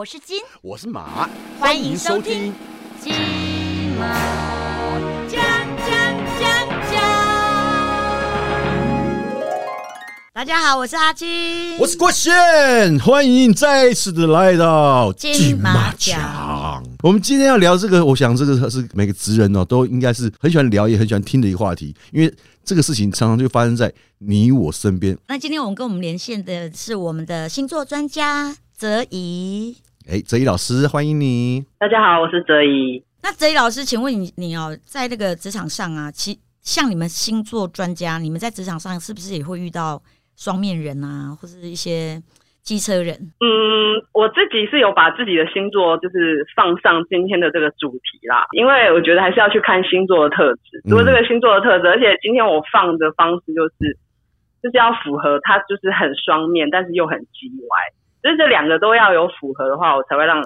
我是金，我是马，欢迎收听。金马奖奖奖奖。大家好，我是阿金，我是郭宪，欢迎再次的来到金马奖奖。我们今天要聊这个，我想这个是每个职人哦，都应该是很喜欢聊，也很喜欢听的一个话题，因为这个事情常常就发生在你我身边。那今天我们跟我们连线的是我们的星座专家泽怡。哎，泽怡老师，欢迎你。大家好，我是泽一。那泽一老师，请问你你哦，在那个职场上啊，其像你们星座专家，你们在职场上是不是也会遇到双面人啊，或是一些机车人？嗯，我自己是有把自己的星座就是放上今天的这个主题啦，因为我觉得还是要去看星座的特质，如果这个星座的特质，而且今天我放的方式就是就是要符合它，就是很双面，但是又很叽歪，就是这两个都要有符合的话，我才会让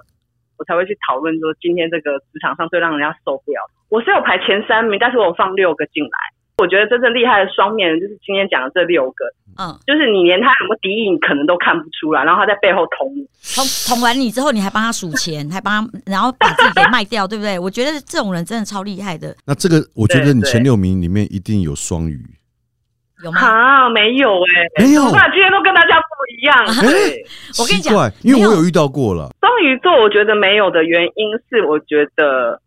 我才会去讨论说今天这个职场上最让人家受不了。我是有排前三名，但是我放六个进来。我觉得真正厉害的双面人就是今天讲的这六个，嗯，就是你连他有没有敌意，你可能都看不出来，然后他在背后捅你。捅捅完你之后，你还帮他数钱，还帮他，然后把自己给卖掉，对不对？我觉得这种人真的超厉害的，那这个，我觉得你前六名里面一定有双鱼。有吗？啊，没有哎、没有怎么办今天都跟大家不一样。对，我跟你讲，因为我有遇到过了。双鱼座我觉得没有的原因是，我觉得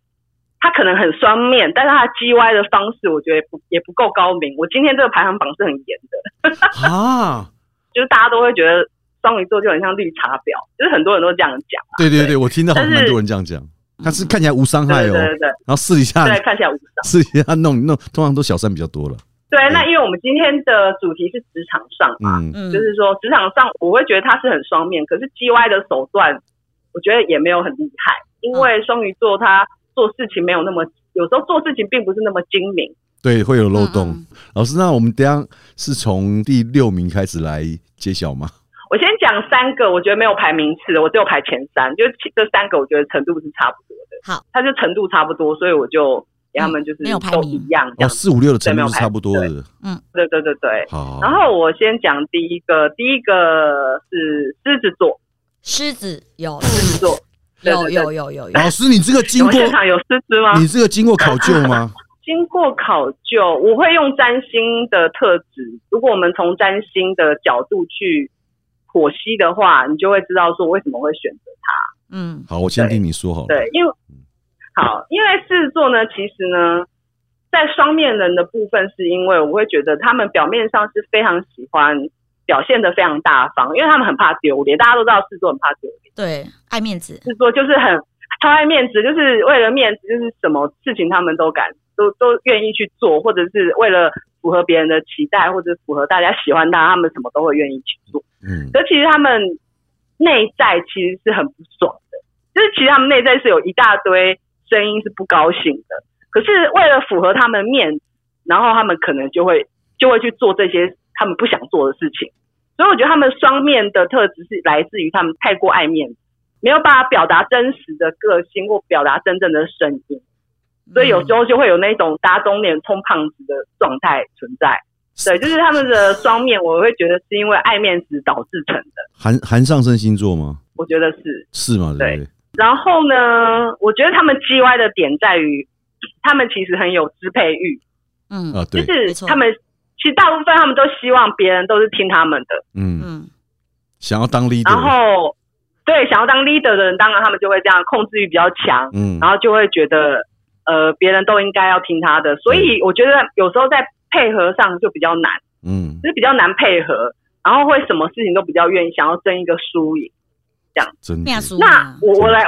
他可能很双面，但是他 G Y 的方式，我觉得也不也不够高明。我今天这个排行榜是很严的，啊，就是大家都会觉得双鱼座就很像绿茶婊，就是很多人都这样讲啊。对对对，我听到好像但是蛮多人这样讲，他是看起来无伤害哦，对对对对，然后私底下对，看起来无伤。私底下弄弄，通常都小三比较多了。对，那因为我们今天的主题是职场上嘛，嗯，嗯，就是说职场上我会觉得他是很双面，可是 G Y 的手段，我觉得也没有很厉害，因为双鱼座他做事情没有那么，有时候做事情并不是那么精明。对，会有漏洞。嗯老师，那我们等一下是从第六名开始来揭晓吗？我先讲三个，我觉得没有排名次，我只有排前三，就是这三个我觉得程度是差不多的，好，它就程度差不多，所以我就给他们就是都没有排名哦，一样这样。四五六的程度是差不多的。嗯对对对对。好，然后我先讲第一个，第一个是狮子座，狮子有狮子座有有有有有，老师，你这个经过现场有狮子吗？你这个经过考究吗？经过考究，我会用占星的特质。如果我们从占星的角度去剖析的话，你就会知道说我为什么会选择它。嗯好，我先听你说好了。对，因为好，因为狮子座呢，其实呢，在双面人的部分，是因为我会觉得他们表面上是非常喜欢表现的非常大方，因为他们很怕丢脸。大家都知道狮子座很怕丢脸，对，爱面子，狮子座就是很超爱面子，就是为了面子，就是什么事情他们都敢都都愿意去做，或者是为了符合别人的期待，或者符合大家喜欢他，他们什么都会愿意去做。嗯，可其实他们内在其实是很不爽的，就是其实他们内在是有一大堆声音是不高兴的，可是为了符合他们面子，然后他们可能就会就会去做这些他们不想做的事情。所以我觉得他们双面的特质是来自于他们太过爱面子，没有办法表达真实的个性或表达真正的声音，所以有时候就会有那种打肿脸充胖子的状态存在。对，就是他们的双面，我会觉得是因为爱面子导致成的，含含上升星座吗？我觉得是。是吗？对？然后呢，我觉得他们 G Y 的点在于，他们其实很有支配欲，嗯啊，就对，没错。是他们其实大部分他们都希望别人都是听他们的，嗯，嗯。想要当 leader，然后对想要当 leader 的人，当然他们就会这样，控制欲比较强，嗯，然后就会觉得呃别人都应该要听他的，所以我觉得有时候在配合上就比较难，嗯，就是比较难配合，然后会什么事情都比较愿意想要争一个输赢。真的。那我我来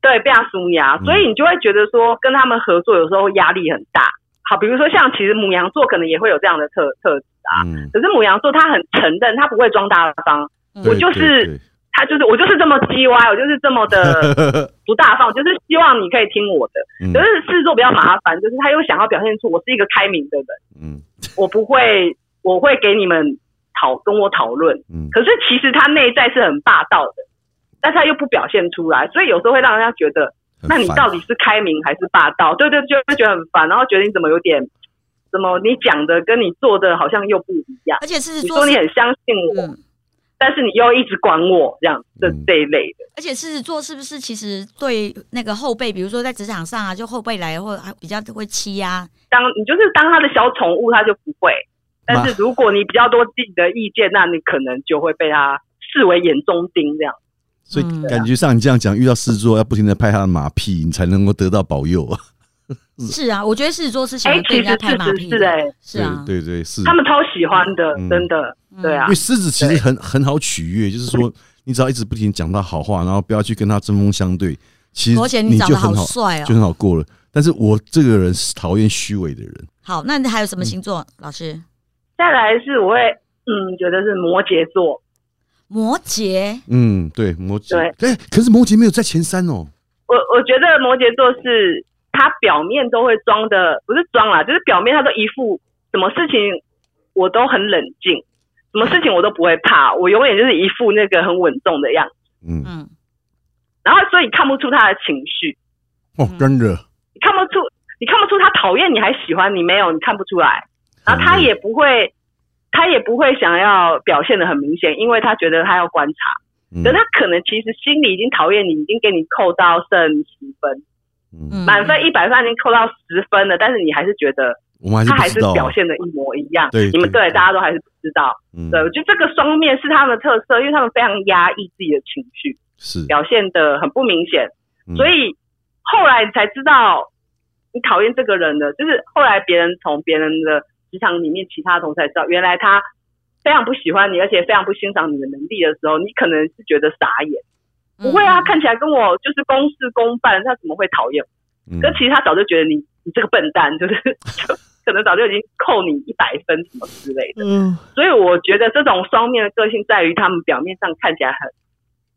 对，被他输压，嗯。所以你就会觉得说跟他们合作有时候压力很大。好，比如说像其实母羊座可能也会有这样的特特质啊，嗯，可是母羊座他很承认，他不会装大方，嗯。我就是他就是我就是这么叽歪，我就是这么的 不大方，就是希望你可以听我的。嗯。可是狮子座比较麻烦，就是他又想要表现出我是一个开明的人，嗯。我不会我会给你们讨跟我讨论，嗯。可是其实他内在是很霸道的，但是他又不表现出来，所以有时候会让人家觉得，那你到底是开明还是霸道？对对，就会觉得很烦，然后觉得你怎么有点，怎么你讲的跟你做的好像又不一样。而且是你说你很相信我，嗯，但是你又一直管我这样这嗯这一类的。而且狮子座是不是其实对那个后辈，比如说在职场上啊，就后辈来或还比较会欺压，当你就是当他的小宠物，他就不会。但是如果你比较多自己的意见，那你可能就会被他视为眼中钉这样。所以嗯感觉上你这样讲，遇到狮子座要不停的拍他的马屁，你才能够得到保佑。啊。是啊，我觉得狮子座是喜哎、欢被人家拍马屁的，是是哎、是啊，对对对，是。他们超喜欢的，嗯。真的，对啊。因为，狮子其实很很好取悦，就是说 你只要一直不停地讲他好话，然后不要去跟他针锋相对，其实摩羯你长得好，帅哦。就。很好过了。但是我这个人是讨厌虚伪的人，好，那你还有什么星座？老师，再来是我会嗯觉得是摩羯座，摩羯，嗯，对，摩羯，对。哎，可是摩羯没有在前三哦，我我觉得摩羯座是他表面都会装的，不是装啦，就是表面他都一副什么事情我都很冷静，什么事情我都不会怕，我永远就是一副那个很稳重的样子，嗯，嗯，然后所以看不出他的情绪，哦，嗯。真的，你看不出你看不出他讨厌你还喜欢你没有，你看不出来，然后他也不会。他也不会想要表现的很明显，因为他觉得他要观察，嗯。可他可能其实心里已经讨厌你，已经给你扣到剩十分，嗯，嗯。满分一百分已经扣到十分了，但是你还是觉得他还是表现的一模一样。对你们对对。大家都还是不知道。嗯。对，我觉得这个双面是他们的特色，因为他们非常压抑自己的情绪，是，表现的很不明显，嗯。所以后来你才知道你讨厌这个人的，就是后来别人从别人的职场里面其他同事才知道，原来他非常不喜欢你，而且非常不欣赏你的能力的时候，你可能是觉得傻眼。不会啊，嗯看起来跟我就是公事公办，他怎么会讨厌？嗯可其实他早就觉得你你这个笨蛋，就是就可能早就已经扣你一百分什么之类的。嗯所以我觉得这种双面的个性在于他们表面上看起来很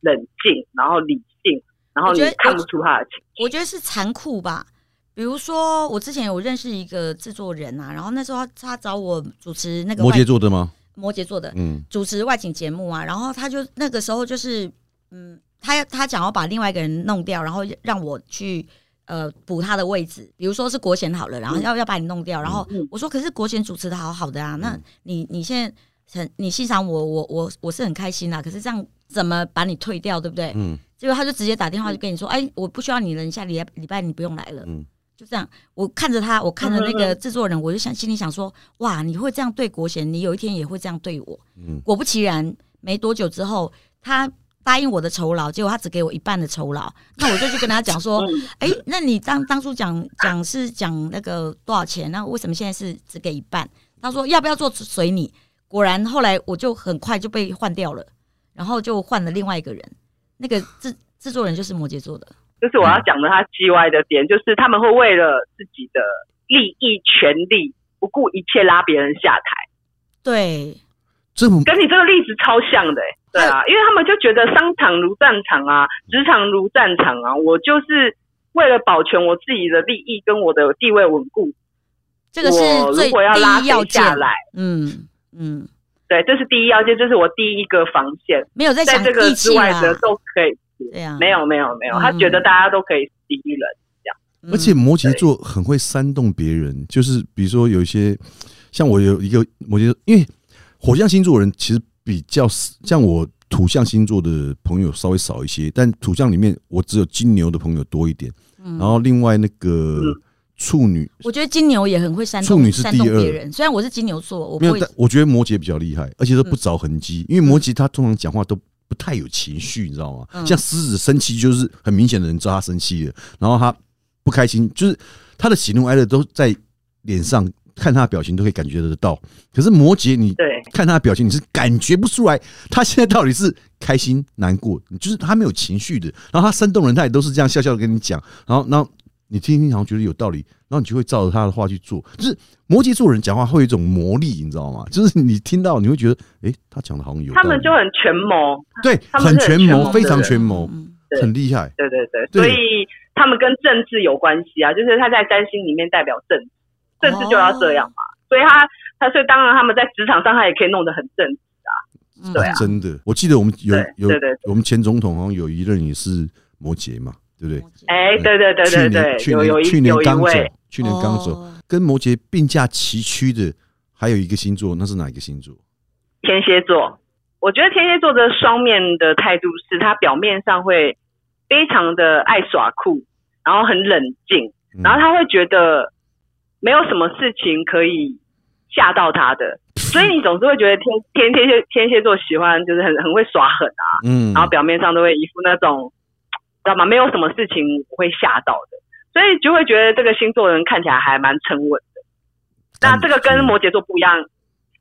冷静，然后理性，然后你看不出他的情绪。我觉得是残酷吧。比如说，我之前有认识一个制作人啊，然后那时候他他找我主持那个摩羯座的吗？摩羯座的嗯。主持外景节目啊，然后他就那个时候就是，嗯，他要他想要把另外一个人弄掉，然后让我去呃补他的位置，比如说是国贤好了，然后要要把你弄掉，然后嗯我说可是国贤主持的好好的啊，那嗯。你你现在很你欣赏我，我我我是很开心啊，可是这样怎么把你退掉，对不对？嗯。结果他就直接打电话就跟你说，哎，我不需要你了，你下礼拜礼拜你不用来了。嗯就这样，我看着他，我看着那个嗯制作人，我就想心里想说，哇，你会这样对国贤，你有一天也会这样对我。嗯果不其然，没多久之后，他答应我的酬劳，结果他只给我一半的酬劳。那我就去跟他讲说，嗯，哎、那你当当初讲讲是讲那个多少钱？那为什么现在是只给一半？他说要不要做随你。果然后来我就很快就被换掉了，然后就换了另外一个人。那个制制作人就是摩羯座的，就是我要讲的他叽歪的点，就是他们会为了自己的利益、权利，不顾一切拉别人下台。对，这么跟你这个例子超像的、欸，对啊，因为他们就觉得商场如战场啊，职场如战场啊，我就是为了保全我自己的利益跟我的地位稳固，这个是如果要拉要下来，嗯嗯，对，这是第一要件，这是我第一个防线，没有在这个义气啦，之外的都可以，对啊，没有没有没有，嗯他觉得大家都可以第一人，嗯，而且摩羯座很会煽动别人，就是比如说有一些，像我有一个摩羯座，因为火象星座的人其实比较像我土象星座的朋友稍微少一些，但土象里面我只有金牛的朋友多一点，嗯。然后另外那个嗯处女我觉得金牛也很会煽处动煽女是第二动别人。虽然我是金牛座，我没有，不会但我觉得摩羯比较厉害，而且都不嗯着痕迹，因为摩羯他通常讲话都不太有情绪，你知道吗？嗯像狮子生气就是很明显的人知道他生气了，然后他不开心，就是他的喜怒哀乐都在脸上，看他的表情都可以感觉得到。可是摩羯，你对看他的表情，你是感觉不出来他现在到底是开心难过，你就是他没有情绪的。然后他煽动人，他也都是这样笑笑的跟你讲，然后然后你听一听，好像觉得有道理，然后你就会照着他的话去做。就是摩羯座人讲话会有一种魔力，你知道吗？就是你听到你会觉得，诶，他讲的好像有道理，他们就很权谋，对，很权谋，非常的权谋，很厉害。对对对，所以他们跟政治有关系啊，就是他在占星里面代表政治，政治就要这样嘛，所以他他所以当然他们在职场上他也可以弄得很正直，啊。对啊。真的，我记得我们有对有对对对。我们前总统好像有一任也是摩羯嘛，对不对？哎，对对对对对，去年去年刚走，去年刚走，哦跟摩羯并驾齐驱的还有一个星座，那是哪一个星座？天蝎座，我觉得天蝎座的双面的态度是，他表面上会非常的爱耍酷，然后很冷静，嗯。然后他会觉得没有什么事情可以吓到他的，所以你总是会觉得天天天蝎天蝎座喜欢就是很很会耍狠啊，嗯。然后表面上都会一副那种，知道吗？没有什么事情我会吓到的，所以就会觉得这个星座的人看起来还蛮沉稳的。那这个跟摩羯座不一样，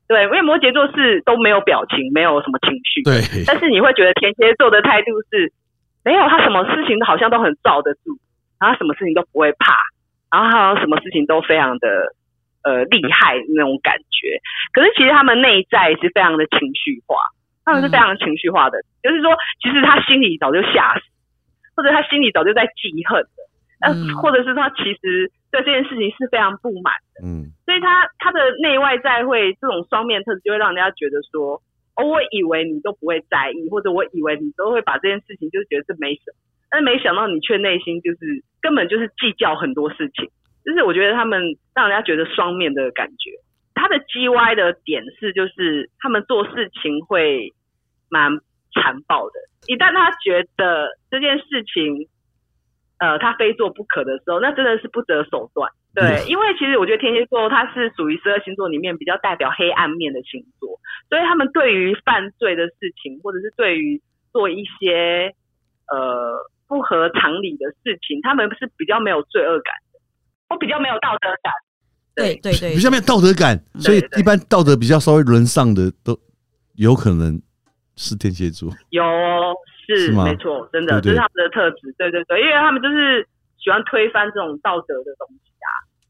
对，因为摩羯座是都没有表情，没有什么情绪，对，但是你会觉得天蝎座的态度是，没有他什么事情好像都很罩得住，然后他什么事情都不会怕，然后好像什么事情都非常的呃厉害那种感觉。可是其实他们内在是非常的情绪化，他们是非常情绪化的，就是说其实他心里早就吓死，或者他心里早就在记恨的，呃，嗯。或者是他其实对这件事情是非常不满的。嗯。所以他他的内外在会这种双面特质，就会让人家觉得说，哦，我以为你都不会在意，或者我以为你都会把这件事情就觉得这没什么，但是没想到你却内心就是根本就是计较很多事情，就是我觉得他们让人家觉得双面的感觉。他的 G Y 的点是，就是他们做事情会蛮残暴的，一旦他觉得这件事情，呃，他非做不可的时候，那真的是不择手段。对，嗯因为其实我觉得天蝎座它是属于十二星座里面比较代表黑暗面的星座，所以他们对于犯罪的事情，或者是对于做一些呃不合常理的事情，他们是比较没有罪恶感的，或比较没有道德感。对对对，比较没有道德感，所以一般道德比较稍微沦丧的都有可能是天蝎座。有哦是是没错，真的这是他们的特质。对对对，因为他们就是喜欢推翻这种道德的东西啊。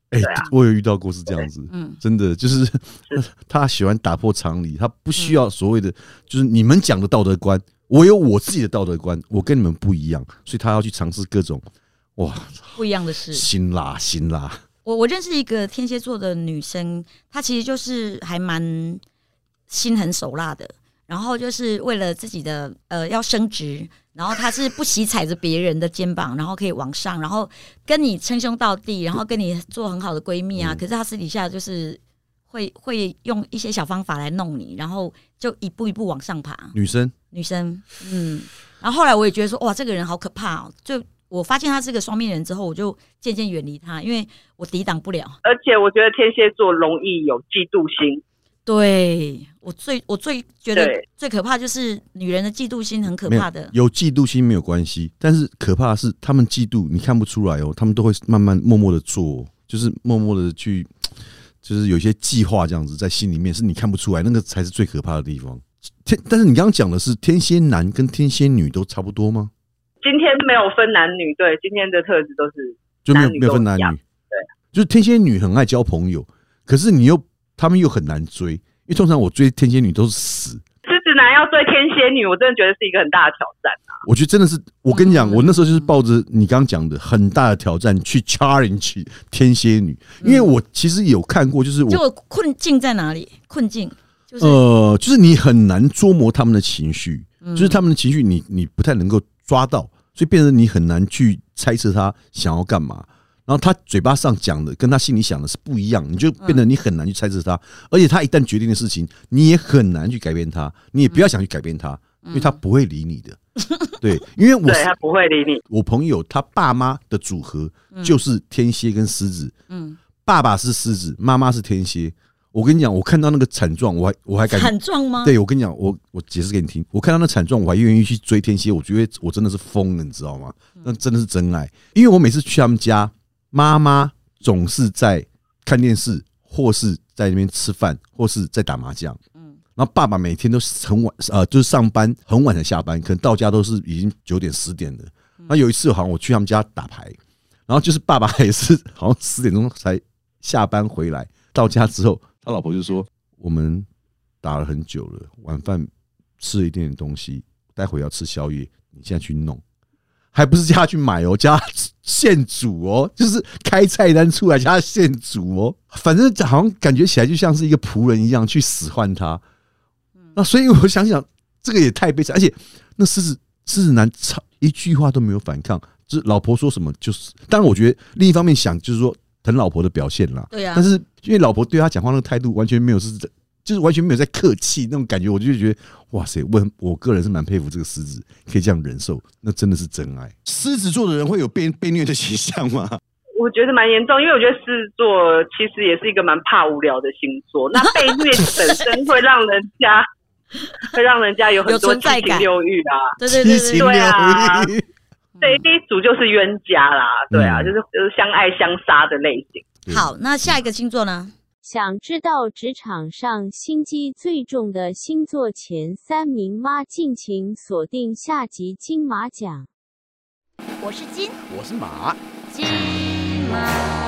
哎、我有遇到过是这样子，嗯真的就是 他喜欢打破常理，他不需要所谓的就是你们讲的道德观，我有我自己的道德观，我跟你们不一样，所以他要去尝试各种哇不一样的事。辛辣辛辣，我我认识一个天蝎座的女生，她其实就是还蛮心狠手辣的，然后就是为了自己的呃要升职，然后他是不惜踩着别人的肩膀，然后可以往上，然后跟你称兄道弟，然后跟你做很好的闺蜜啊。可是他私底下就是会会用一些小方法来弄你，然后就一步一步往上爬。女生女生，嗯，然后后来我也觉得说，哇，这个人好可怕哦。就我发现他是个双面人之后，我就渐渐远离他，因为我抵挡不了。而且我觉得天蝎座容易有嫉妒心，对我最我最觉得最可怕就是女人的嫉妒心很可怕的。有嫉妒心没有关系，但是可怕的是他们嫉妒你看不出来哦，他们都会慢慢默默的做，就是默默的去，就是有一些计划这样子在心里面，是你看不出来，那个才是最可怕的地方。天，但是你刚刚讲的是天蝎男跟天蝎女都差不多吗？今天没有分男女，对，今天的特质都是就没有没有分男女对，就是天蝎女很爱交朋友，可是你又他们又很难追，因为通常我追天蝎女都是死，狮子男要追天蝎女，我真的觉得是一个很大的挑战啊。我觉得真的是，我跟你讲，嗯我那时候就是抱着你刚刚讲的很大的挑战去 challenge 天蝎女，因为我其实有看过，就是我就困境在哪里？困境就是、呃，就是你很难捉摸他们的情绪，嗯就是他们的情绪你你不太能够抓到，所以变成你很难去猜测他想要干嘛。然后他嘴巴上讲的跟他心里想的是不一样，你就变得你很难去猜测他，而且他一旦决定的事情，你也很难去改变他，你也不要想去改变他，因为他不会理你的。对，因为我对他不会理你，我朋友他爸妈的组合就是天蝎跟狮子，嗯，爸爸是狮子，妈妈是天蝎。我跟你讲，我看到那个惨状，我还我还敢惨状吗？对我跟你讲，我我解释给你听。我看到那惨状，我还愿意去追天蝎，我觉得我真的是疯了，你知道吗？那真的是真爱，因为我每次去他们家，妈妈总是在看电视，或是在那边吃饭，或是在打麻将。嗯然后爸爸每天都是很晚，呃，就是上班很晚才下班，可能到家都是已经九点十点了。那有一次好像我去他们家打牌，然后就是爸爸也是好像十点钟才下班回来，到家之后，他老婆就说：“我们打了很久了，晚饭吃了一点点东西，待会要吃宵夜，你现在去弄。”还不是叫他去买哦，叫他现煮哦，就是开菜单出来叫他现煮哦。反正好像感觉起来就像是一个仆人一样去使唤他。那所以我想想，这个也太悲惨，而且那狮子狮子男操一句话都没有反抗，就是老婆说什么就是。当然，我觉得另一方面想就是说疼老婆的表现啦。对呀但是因为老婆对他讲话那个态度完全没有是就是完全没有在客气那种感觉，我就觉得哇塞，我很我个人是蛮佩服这个狮子可以这样忍受，那真的是真爱。狮子座的人会有被被虐的倾向吗？我觉得蛮严重，因为我觉得狮子座其实也是一个蛮怕无聊的星座。那被虐本身会让人家 会让人家有很多七情存在感六欲啊。对对对对七情六对啊欲。这一组就是冤家啦，对啊，嗯就是就是相爱相杀的类型。好，那下一个星座呢？想知道职场上心机最重的星座前三名吗？敬请锁定下集金马奖。我是金我是马。金马